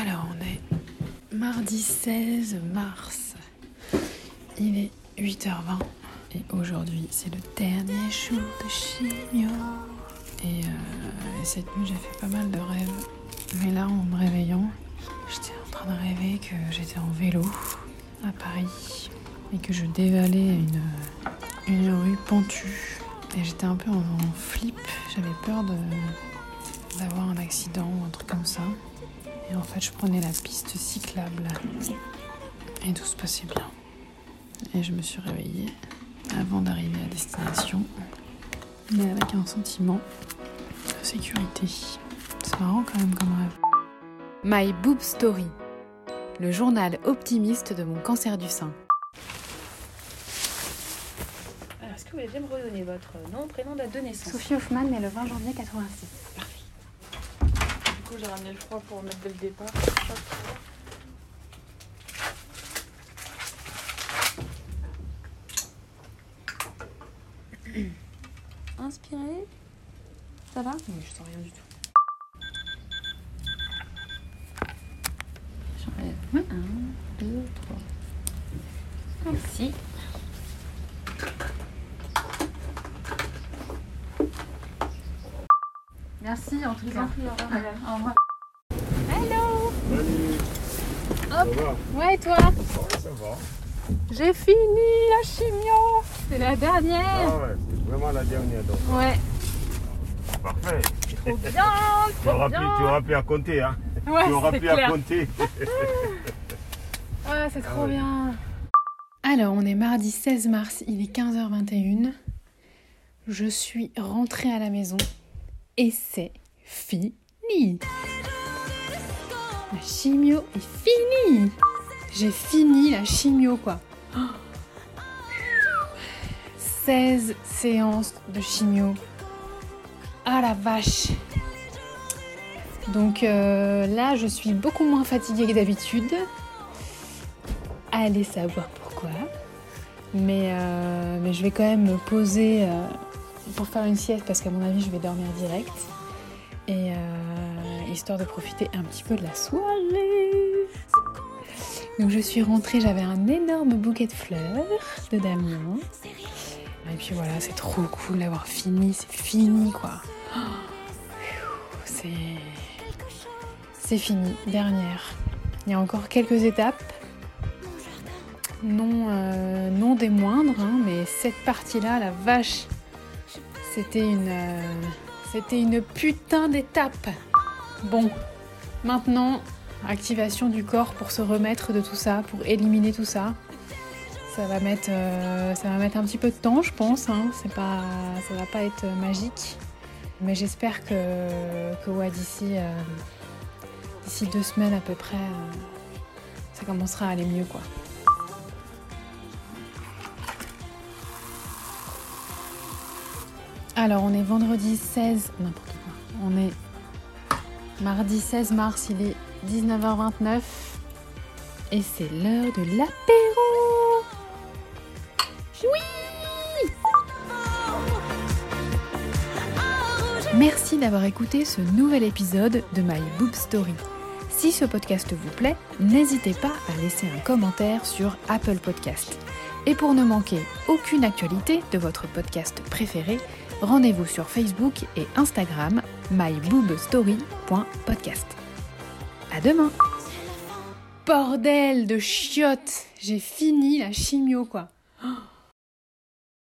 Alors, on est mardi 16 mars. Il est 8h20 et aujourd'hui, c'est le dernier jour de chimio. Et, euh, et cette nuit, j'ai fait pas mal de rêves. Mais là, en me réveillant, j'étais en train de rêver que j'étais en vélo à Paris et que je dévalais une, rue pentue. Et j'étais un peu en, en flip. J'avais peur d'avoir un accident ou un truc comme ça. Et en fait, je prenais la piste cyclable. Et tout se passait bien. Et je me suis réveillée avant d'arriver à destination. Mais avec un sentiment de sécurité. C'est marrant quand même comme rêve. My Boob Story, le journal optimiste de mon cancer du sein. Alors, est-ce que vous voulez bien me redonner votre nom, prénom, date de naissance? Sophie Hoffman, née le 20 janvier 86. Coup, j'ai ramené le froid pour mettre dès le départ. Hop. Inspirez. Ça va? Oui, je sens rien du tout. J'enlève un, deux, trois. Merci. Merci en tout cas. Au revoir. Hello Salut Ça va Ouais, toi Ouais, ça va. J'ai fini la chimio C'est la Ah dernière ouais, c'est vraiment la dernière donc. Ouais, Parfait. trop bien Tu auras, pu, tu auras pu à compter, hein Ouais, Tu auras pu à clair. compter. Ouais, c'est trop ouais. bien Alors, on est mardi 16 mars, il est 15h21. Je suis rentrée à la maison et c'est fini. La chimio est finie. J'ai fini la chimio, quoi. Oh. 16 séances de chimio. Ah la vache. Donc euh, là, je suis beaucoup moins fatiguée que d'habitude. Allez savoir pourquoi. Mais, euh, je vais quand même me poser euh, pour faire une sieste parce qu'à mon avis, je vais dormir direct. Et euh, histoire de profiter un petit peu de la soirée. Donc je suis rentrée, j'avais un énorme bouquet de fleurs de Damien. Et puis voilà, c'est trop cool d'avoir fini, c'est fini quoi. C'est c'est fini, dernière. Il y a encore quelques étapes non, euh, non des moindres, hein, mais cette partie-là, la vache, c'était une, euh, c'était une putain d'étape. Bon, maintenant, activation du corps pour se remettre de tout ça, pour éliminer tout ça. Ça va mettre, euh, ça va mettre un petit peu de temps, je pense. Hein. C'est pas, ça va pas être magique, mais j'espère que, que ouais, d'ici, euh, deux semaines à peu près, ça commencera à aller mieux, quoi. Alors, on est vendredi 16, n'importe quoi. On est mardi 16 mars, il est 19h29 et c'est l'heure de l'apéro. Oui Merci d'avoir écouté ce nouvel épisode de My Boob Story. Si ce podcast vous plaît, n'hésitez pas à laisser un commentaire sur Apple Podcast. Et pour ne manquer aucune actualité de votre podcast préféré, rendez-vous sur Facebook et Instagram myboobstory.podcast. À demain Bordel de chiottes J'ai fini la chimio quoi